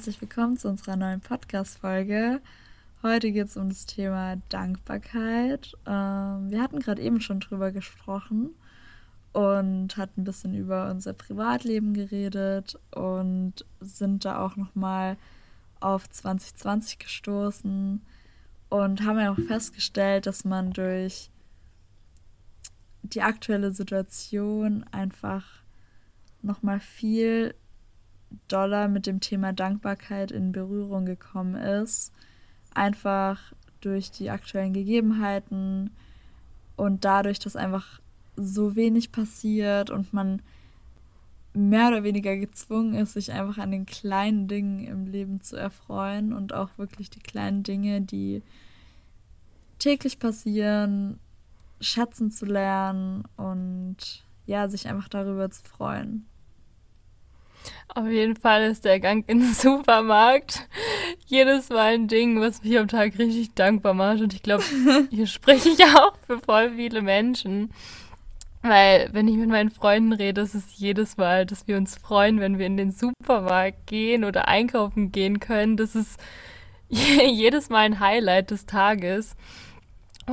herzlich willkommen zu unserer neuen Podcast-Folge. Heute geht es um das Thema Dankbarkeit. Ähm, wir hatten gerade eben schon drüber gesprochen und hatten ein bisschen über unser Privatleben geredet und sind da auch nochmal auf 2020 gestoßen und haben ja auch festgestellt, dass man durch die aktuelle Situation einfach nochmal viel doller mit dem Thema Dankbarkeit in Berührung gekommen ist. Einfach durch die aktuellen Gegebenheiten und dadurch, dass einfach so wenig passiert und man mehr oder weniger gezwungen ist, sich einfach an den kleinen Dingen im Leben zu erfreuen und auch wirklich die kleinen Dinge, die täglich passieren, schätzen zu lernen und ja, sich einfach darüber zu freuen. Auf jeden Fall ist der Gang in den Supermarkt jedes Mal ein Ding, was mich am Tag richtig dankbar macht. Und ich glaube, hier spreche ich auch für voll viele Menschen. Weil, wenn ich mit meinen Freunden rede, ist es jedes Mal, dass wir uns freuen, wenn wir in den Supermarkt gehen oder einkaufen gehen können. Das ist jedes Mal ein Highlight des Tages.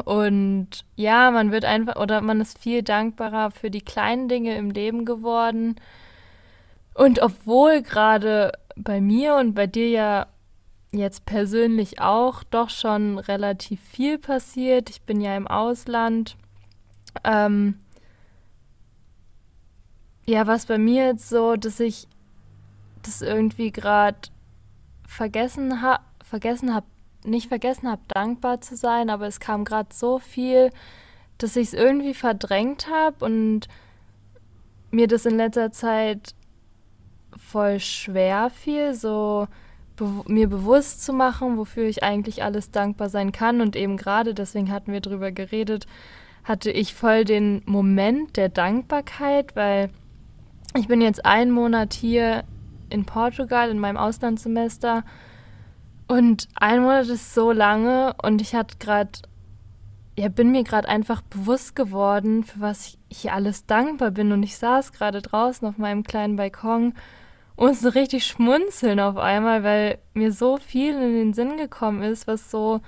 Und ja, man wird einfach, oder man ist viel dankbarer für die kleinen Dinge im Leben geworden. Und obwohl gerade bei mir und bei dir ja jetzt persönlich auch doch schon relativ viel passiert, ich bin ja im Ausland, ähm, ja, was bei mir jetzt so, dass ich das irgendwie gerade vergessen habe, vergessen habe, nicht vergessen habe, dankbar zu sein, aber es kam gerade so viel, dass ich es irgendwie verdrängt habe und mir das in letzter Zeit voll schwer fiel, so be mir bewusst zu machen, wofür ich eigentlich alles dankbar sein kann. Und eben gerade, deswegen hatten wir drüber geredet, hatte ich voll den Moment der Dankbarkeit, weil ich bin jetzt einen Monat hier in Portugal in meinem Auslandssemester und ein Monat ist so lange und ich hatte gerade, ja, bin mir gerade einfach bewusst geworden, für was ich hier alles dankbar bin. Und ich saß gerade draußen auf meinem kleinen Balkon musste richtig schmunzeln auf einmal, weil mir so viel in den Sinn gekommen ist, was so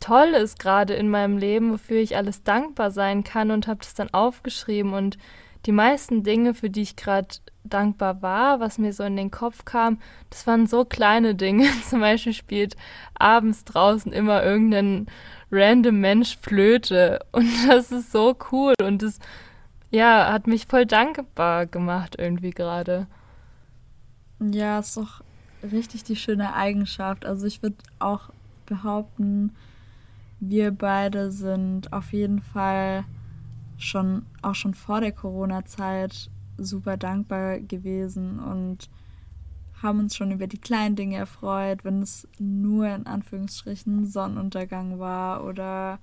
toll ist gerade in meinem Leben, wofür ich alles dankbar sein kann und habe das dann aufgeschrieben und die meisten Dinge, für die ich gerade dankbar war, was mir so in den Kopf kam, das waren so kleine Dinge. Zum Beispiel spielt abends draußen immer irgendein random Mensch Flöte und das ist so cool und das ja, hat mich voll dankbar gemacht irgendwie gerade. Ja, ist doch richtig die schöne Eigenschaft. Also ich würde auch behaupten, wir beide sind auf jeden Fall schon auch schon vor der Corona-Zeit super dankbar gewesen und haben uns schon über die kleinen Dinge erfreut, wenn es nur in Anführungsstrichen Sonnenuntergang war oder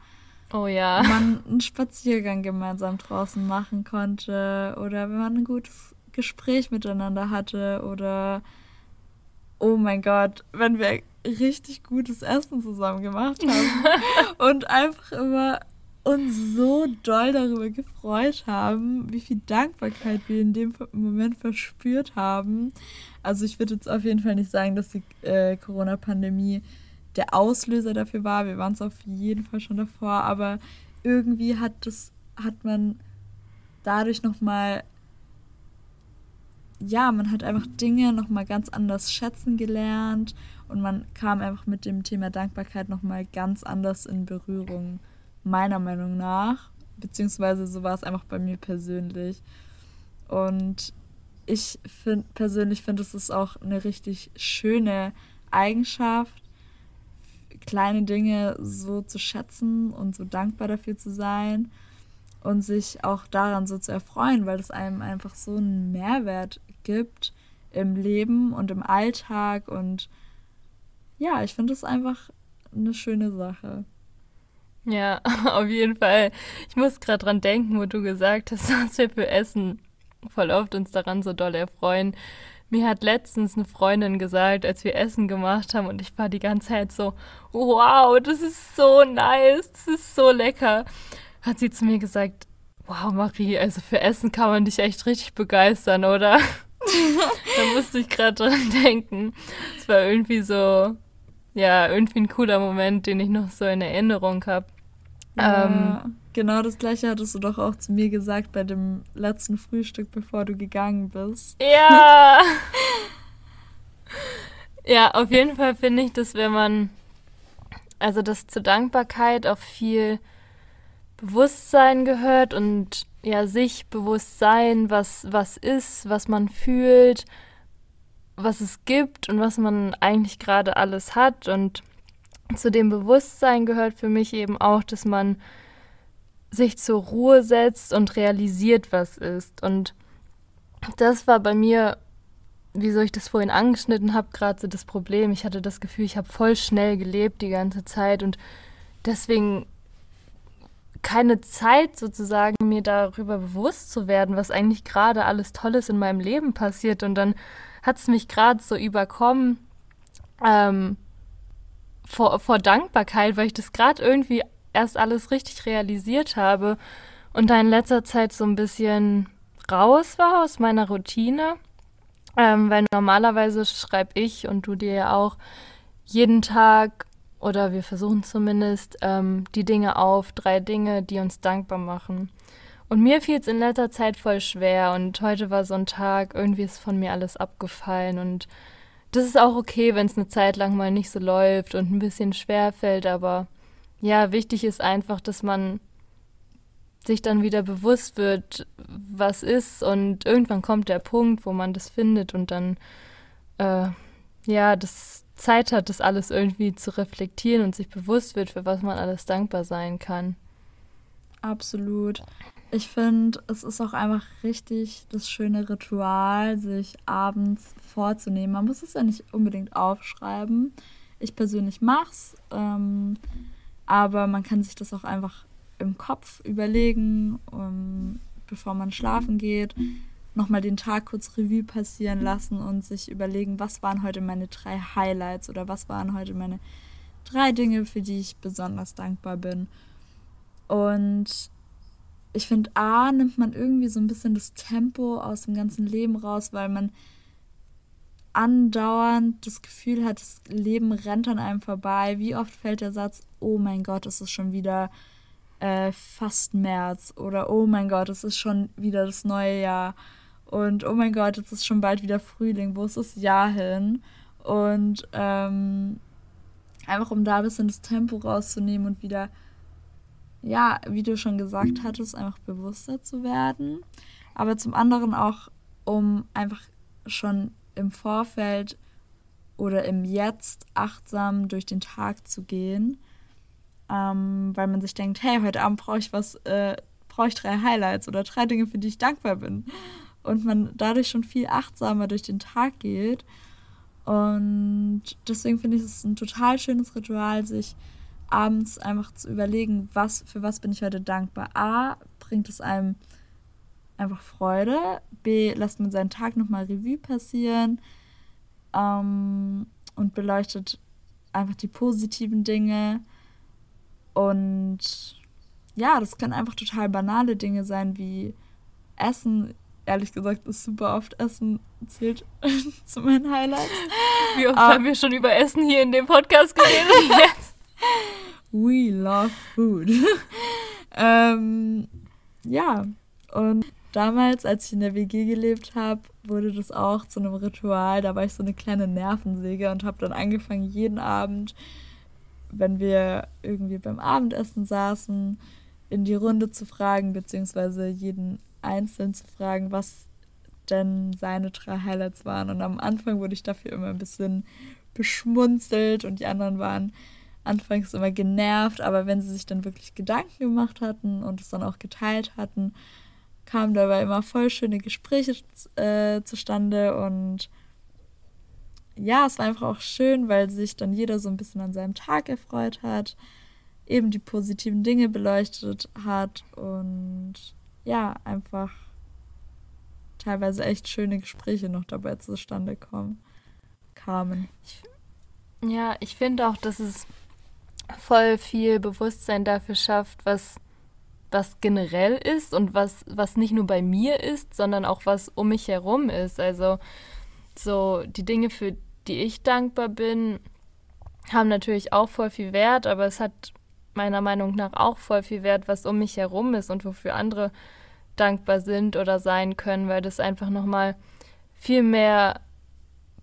oh ja. man einen Spaziergang gemeinsam draußen machen konnte oder wenn man ein gutes Gespräch miteinander hatte oder oh mein Gott, wenn wir richtig gutes Essen zusammen gemacht haben und einfach immer uns so doll darüber gefreut haben, wie viel Dankbarkeit wir in dem Moment verspürt haben. Also ich würde jetzt auf jeden Fall nicht sagen, dass die äh, Corona-Pandemie der Auslöser dafür war. Wir waren es auf jeden Fall schon davor, aber irgendwie hat das hat man dadurch noch mal ja, man hat einfach Dinge nochmal ganz anders schätzen gelernt und man kam einfach mit dem Thema Dankbarkeit nochmal ganz anders in Berührung, meiner Meinung nach. Beziehungsweise so war es einfach bei mir persönlich. Und ich find, persönlich finde, es ist auch eine richtig schöne Eigenschaft, kleine Dinge so zu schätzen und so dankbar dafür zu sein und sich auch daran so zu erfreuen, weil es einem einfach so einen Mehrwert gibt im Leben und im Alltag. Und ja, ich finde es einfach eine schöne Sache. Ja, auf jeden Fall. Ich muss gerade dran denken, wo du gesagt hast, dass wir für Essen voll oft uns daran so doll erfreuen. Mir hat letztens eine Freundin gesagt, als wir Essen gemacht haben und ich war die ganze Zeit so, wow, das ist so nice, das ist so lecker, hat sie zu mir gesagt, wow Marie, also für Essen kann man dich echt richtig begeistern, oder? da musste ich gerade dran denken. Es war irgendwie so, ja, irgendwie ein cooler Moment, den ich noch so in Erinnerung habe. Ja, ähm, genau das gleiche hattest du doch auch zu mir gesagt bei dem letzten Frühstück, bevor du gegangen bist. Ja. ja, auf jeden Fall finde ich, dass wenn man, also dass zur Dankbarkeit auch viel Bewusstsein gehört und ja, sich bewusst sein, was, was ist, was man fühlt, was es gibt und was man eigentlich gerade alles hat. Und zu dem Bewusstsein gehört für mich eben auch, dass man sich zur Ruhe setzt und realisiert, was ist. Und das war bei mir, wieso ich das vorhin angeschnitten habe, gerade so das Problem. Ich hatte das Gefühl, ich habe voll schnell gelebt die ganze Zeit und deswegen keine Zeit sozusagen, mir darüber bewusst zu werden, was eigentlich gerade alles Tolles in meinem Leben passiert. Und dann hat es mich gerade so überkommen ähm, vor, vor Dankbarkeit, weil ich das gerade irgendwie erst alles richtig realisiert habe und da in letzter Zeit so ein bisschen raus war aus meiner Routine. Ähm, weil normalerweise schreibe ich und du dir ja auch jeden Tag oder wir versuchen zumindest ähm, die Dinge auf, drei Dinge, die uns dankbar machen. Und mir fiel es in letzter Zeit voll schwer und heute war so ein Tag, irgendwie ist von mir alles abgefallen und das ist auch okay, wenn es eine Zeit lang mal nicht so läuft und ein bisschen schwer fällt, aber ja, wichtig ist einfach, dass man sich dann wieder bewusst wird, was ist und irgendwann kommt der Punkt, wo man das findet und dann äh, ja, das Zeit hat, das alles irgendwie zu reflektieren und sich bewusst wird, für was man alles dankbar sein kann. Absolut. Ich finde, es ist auch einfach richtig das schöne Ritual, sich abends vorzunehmen. Man muss es ja nicht unbedingt aufschreiben. Ich persönlich mach's, ähm, aber man kann sich das auch einfach im Kopf überlegen, um, bevor man schlafen geht nochmal den Tag kurz Revue passieren lassen und sich überlegen, was waren heute meine drei Highlights oder was waren heute meine drei Dinge, für die ich besonders dankbar bin. Und ich finde, A, nimmt man irgendwie so ein bisschen das Tempo aus dem ganzen Leben raus, weil man andauernd das Gefühl hat, das Leben rennt an einem vorbei. Wie oft fällt der Satz, oh mein Gott, es ist schon wieder äh, fast März oder oh mein Gott, es ist schon wieder das neue Jahr und oh mein Gott, jetzt ist schon bald wieder Frühling, wo ist das Jahr hin? Und ähm, einfach um da ein bisschen das Tempo rauszunehmen und wieder, ja, wie du schon gesagt hattest, einfach bewusster zu werden. Aber zum anderen auch, um einfach schon im Vorfeld oder im Jetzt achtsam durch den Tag zu gehen. Ähm, weil man sich denkt, hey, heute Abend brauche ich was, äh, brauche ich drei Highlights oder drei Dinge, für die ich dankbar bin und man dadurch schon viel achtsamer durch den Tag geht. Und deswegen finde ich es ein total schönes Ritual, sich abends einfach zu überlegen, was für was bin ich heute dankbar. A, bringt es einem einfach Freude. B, lässt man seinen Tag nochmal Revue passieren ähm, und beleuchtet einfach die positiven Dinge. Und ja, das können einfach total banale Dinge sein, wie Essen ehrlich gesagt ist super oft Essen zählt zu meinen Highlights. Wie oft um, haben wir schon über Essen hier in dem Podcast geredet jetzt? We love food. ähm, ja, und damals, als ich in der WG gelebt habe, wurde das auch zu einem Ritual. Da war ich so eine kleine Nervensäge und habe dann angefangen, jeden Abend, wenn wir irgendwie beim Abendessen saßen, in die Runde zu fragen, beziehungsweise jeden einzeln zu fragen, was denn seine drei Highlights waren. Und am Anfang wurde ich dafür immer ein bisschen beschmunzelt und die anderen waren anfangs immer genervt, aber wenn sie sich dann wirklich Gedanken gemacht hatten und es dann auch geteilt hatten, kamen dabei immer voll schöne Gespräche äh, zustande und ja, es war einfach auch schön, weil sich dann jeder so ein bisschen an seinem Tag erfreut hat, eben die positiven Dinge beleuchtet hat und ja, einfach teilweise echt schöne Gespräche noch dabei zustande kommen, kamen. Ja, ich finde auch, dass es voll viel Bewusstsein dafür schafft, was was generell ist und was, was nicht nur bei mir ist, sondern auch was um mich herum ist. Also so die Dinge, für die ich dankbar bin, haben natürlich auch voll viel Wert, aber es hat meiner Meinung nach auch voll viel Wert, was um mich herum ist und wofür andere dankbar sind oder sein können, weil das einfach nochmal viel mehr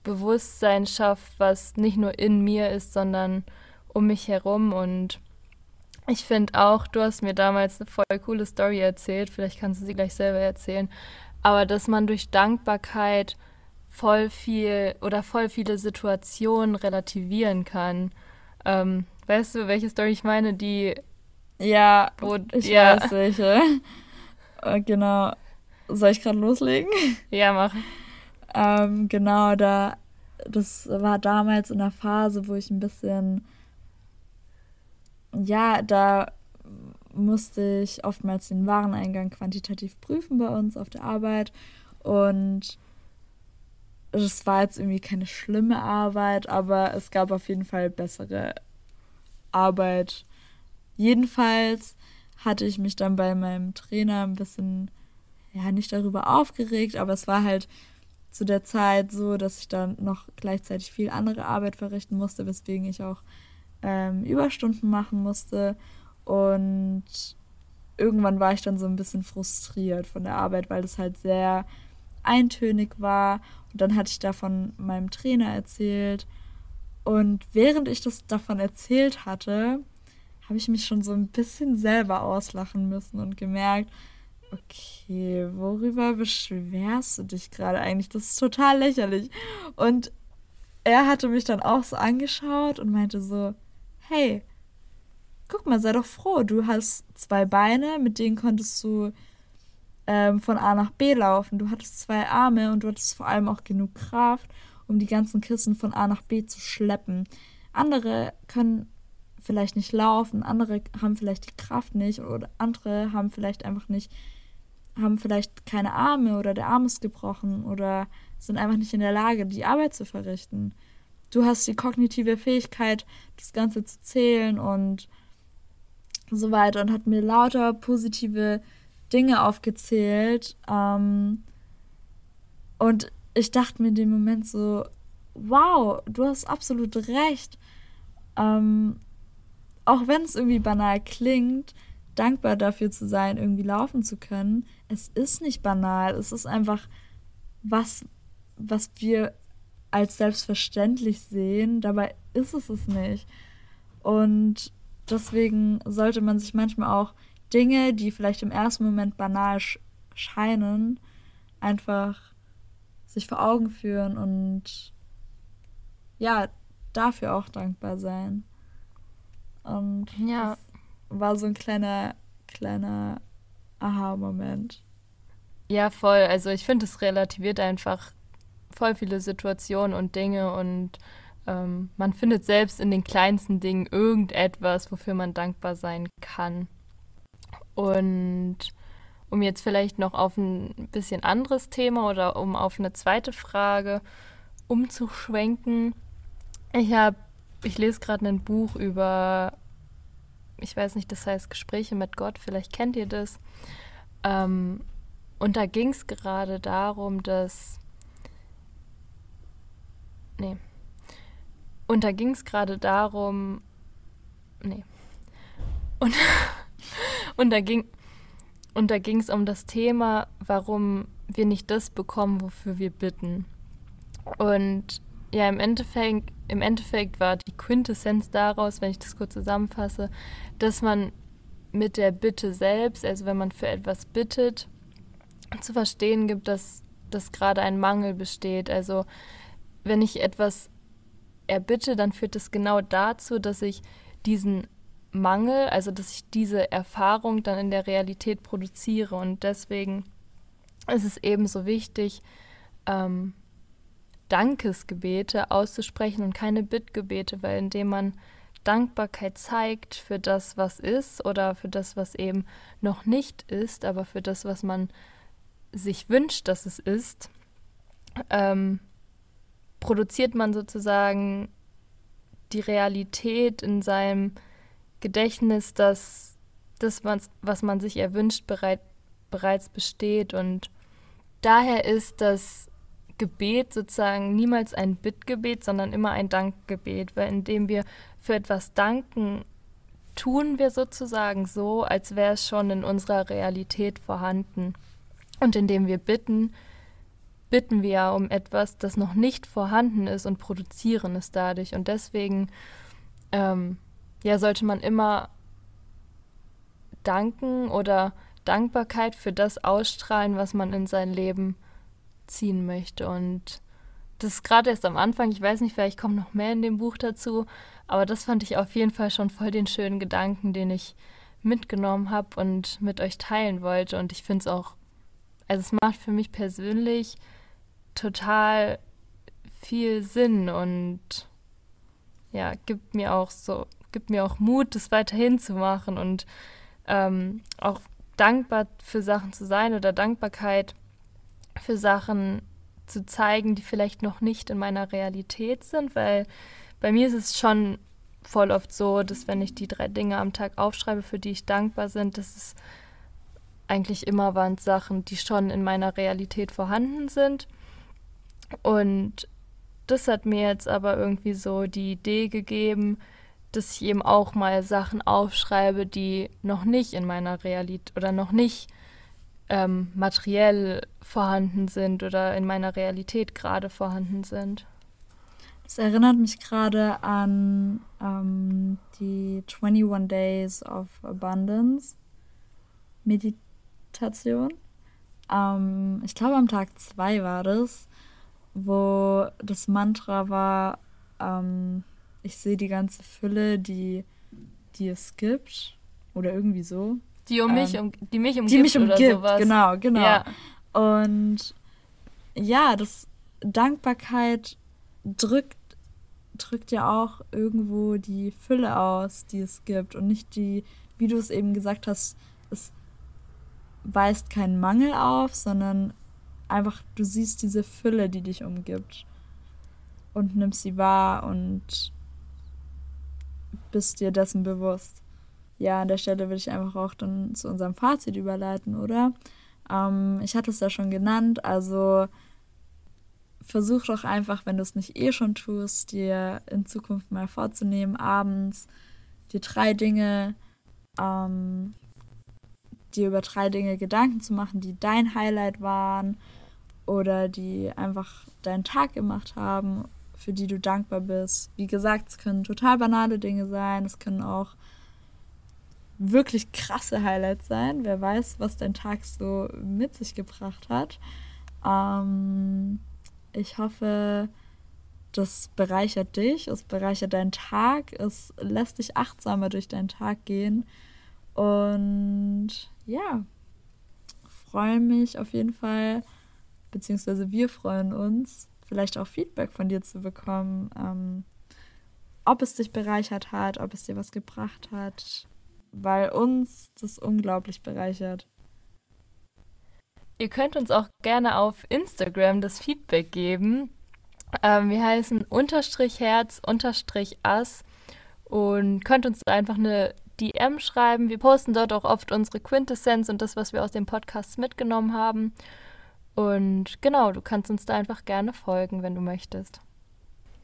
Bewusstsein schafft, was nicht nur in mir ist, sondern um mich herum. Und ich finde auch, du hast mir damals eine voll coole Story erzählt, vielleicht kannst du sie gleich selber erzählen, aber dass man durch Dankbarkeit voll viel oder voll viele Situationen relativieren kann. Ähm, weißt du, welche Story ich meine? Die. Ja, wo, ich ja. weiß welche. Äh, genau. Soll ich gerade loslegen? Ja, mach. ähm, genau, da. Das war damals in der Phase, wo ich ein bisschen. Ja, da musste ich oftmals den Wareneingang quantitativ prüfen bei uns auf der Arbeit. Und es war jetzt irgendwie keine schlimme Arbeit, aber es gab auf jeden Fall bessere Arbeit. Jedenfalls hatte ich mich dann bei meinem Trainer ein bisschen, ja, nicht darüber aufgeregt, aber es war halt zu der Zeit so, dass ich dann noch gleichzeitig viel andere Arbeit verrichten musste, weswegen ich auch ähm, Überstunden machen musste. Und irgendwann war ich dann so ein bisschen frustriert von der Arbeit, weil es halt sehr eintönig war. Und dann hatte ich davon meinem Trainer erzählt. Und während ich das davon erzählt hatte, habe ich mich schon so ein bisschen selber auslachen müssen und gemerkt, okay, worüber beschwerst du dich gerade eigentlich? Das ist total lächerlich. Und er hatte mich dann auch so angeschaut und meinte so, hey, guck mal, sei doch froh, du hast zwei Beine, mit denen konntest du ähm, von A nach B laufen. Du hattest zwei Arme und du hattest vor allem auch genug Kraft, um die ganzen Kissen von A nach B zu schleppen. Andere können vielleicht nicht laufen, andere haben vielleicht die Kraft nicht oder andere haben vielleicht einfach nicht, haben vielleicht keine Arme oder der Arm ist gebrochen oder sind einfach nicht in der Lage, die Arbeit zu verrichten. Du hast die kognitive Fähigkeit, das Ganze zu zählen und so weiter und hat mir lauter positive Dinge aufgezählt. Ähm, und ich dachte mir in dem Moment so, wow, du hast absolut recht. Ähm, auch wenn es irgendwie banal klingt, dankbar dafür zu sein, irgendwie laufen zu können. Es ist nicht banal, es ist einfach was, was wir als selbstverständlich sehen. Dabei ist es es nicht. Und deswegen sollte man sich manchmal auch Dinge, die vielleicht im ersten Moment banal scheinen, einfach sich vor Augen führen und ja, dafür auch dankbar sein. Und ja. das war so ein kleiner, kleiner Aha-Moment. Ja, voll. Also ich finde, es relativiert einfach voll viele Situationen und Dinge und ähm, man findet selbst in den kleinsten Dingen irgendetwas, wofür man dankbar sein kann. Und um jetzt vielleicht noch auf ein bisschen anderes Thema oder um auf eine zweite Frage umzuschwenken. Ich habe, ich lese gerade ein Buch über, ich weiß nicht, das heißt Gespräche mit Gott, vielleicht kennt ihr das. Ähm, und da ging es gerade darum, dass, nee, und da ging es gerade darum, nee, und Und da ging und da ging es um das Thema, warum wir nicht das bekommen, wofür wir bitten. Und ja, im Endeffekt, im Endeffekt war die Quintessenz daraus, wenn ich das kurz zusammenfasse, dass man mit der Bitte selbst, also wenn man für etwas bittet, zu verstehen gibt, dass, dass gerade ein Mangel besteht. Also wenn ich etwas erbitte, dann führt es genau dazu, dass ich diesen Mangel, also dass ich diese Erfahrung dann in der Realität produziere. Und deswegen ist es ebenso wichtig, ähm, Dankesgebete auszusprechen und keine Bittgebete, weil indem man Dankbarkeit zeigt für das, was ist oder für das, was eben noch nicht ist, aber für das, was man sich wünscht, dass es ist, ähm, produziert man sozusagen die Realität in seinem Gedächtnis, dass das, was man sich erwünscht, bereit, bereits besteht. Und daher ist das Gebet sozusagen niemals ein Bittgebet, sondern immer ein Dankgebet, weil indem wir für etwas danken, tun wir sozusagen so, als wäre es schon in unserer Realität vorhanden. Und indem wir bitten, bitten wir um etwas, das noch nicht vorhanden ist und produzieren es dadurch. Und deswegen ähm, ja, sollte man immer danken oder Dankbarkeit für das ausstrahlen, was man in sein Leben ziehen möchte. Und das ist gerade erst am Anfang. Ich weiß nicht, vielleicht kommt noch mehr in dem Buch dazu. Aber das fand ich auf jeden Fall schon voll den schönen Gedanken, den ich mitgenommen habe und mit euch teilen wollte. Und ich finde es auch, also es macht für mich persönlich total viel Sinn und ja, gibt mir auch so, gibt mir auch Mut, das weiterhin zu machen und ähm, auch dankbar für Sachen zu sein oder Dankbarkeit für Sachen zu zeigen, die vielleicht noch nicht in meiner Realität sind, weil bei mir ist es schon voll oft so, dass wenn ich die drei Dinge am Tag aufschreibe, für die ich dankbar bin, dass es eigentlich immer waren Sachen, die schon in meiner Realität vorhanden sind. Und das hat mir jetzt aber irgendwie so die Idee gegeben, dass ich eben auch mal Sachen aufschreibe, die noch nicht in meiner Realität oder noch nicht ähm, materiell vorhanden sind oder in meiner Realität gerade vorhanden sind. Das erinnert mich gerade an ähm, die 21 Days of Abundance Meditation. Ähm, ich glaube, am Tag 2 war das, wo das Mantra war, ähm, ich sehe die ganze Fülle, die, die es gibt. Oder irgendwie so. Die um mich, ähm, um, die mich umgibt. Die mich umgibt, oder sowas. genau, genau. Ja. Und ja, das Dankbarkeit drückt, drückt ja auch irgendwo die Fülle aus, die es gibt. Und nicht die, wie du es eben gesagt hast, es weist keinen Mangel auf, sondern einfach, du siehst diese Fülle, die dich umgibt. Und nimmst sie wahr und bist dir dessen bewusst. Ja, an der Stelle würde ich einfach auch dann zu unserem Fazit überleiten, oder? Ähm, ich hatte es ja schon genannt, also versuch doch einfach, wenn du es nicht eh schon tust, dir in Zukunft mal vorzunehmen, abends dir drei Dinge, ähm, dir über drei Dinge Gedanken zu machen, die dein Highlight waren oder die einfach deinen Tag gemacht haben für die du dankbar bist. Wie gesagt, es können total banale Dinge sein, es können auch wirklich krasse Highlights sein. Wer weiß, was dein Tag so mit sich gebracht hat. Ähm, ich hoffe, das bereichert dich, es bereichert deinen Tag, es lässt dich achtsamer durch deinen Tag gehen. Und ja, freue mich auf jeden Fall, beziehungsweise wir freuen uns, vielleicht auch Feedback von dir zu bekommen, ähm, ob es dich bereichert hat, ob es dir was gebracht hat, weil uns das unglaublich bereichert. Ihr könnt uns auch gerne auf Instagram das Feedback geben. Ähm, wir heißen unterstrich Herz unterstrich Ass und könnt uns einfach eine DM schreiben. Wir posten dort auch oft unsere Quintessenz und das, was wir aus dem Podcast mitgenommen haben. Und genau, du kannst uns da einfach gerne folgen, wenn du möchtest.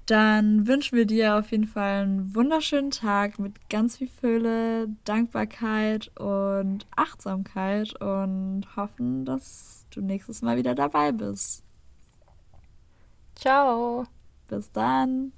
Dann wünschen wir dir auf jeden Fall einen wunderschönen Tag mit ganz viel Fülle, Dankbarkeit und Achtsamkeit und hoffen, dass du nächstes Mal wieder dabei bist. Ciao. Bis dann.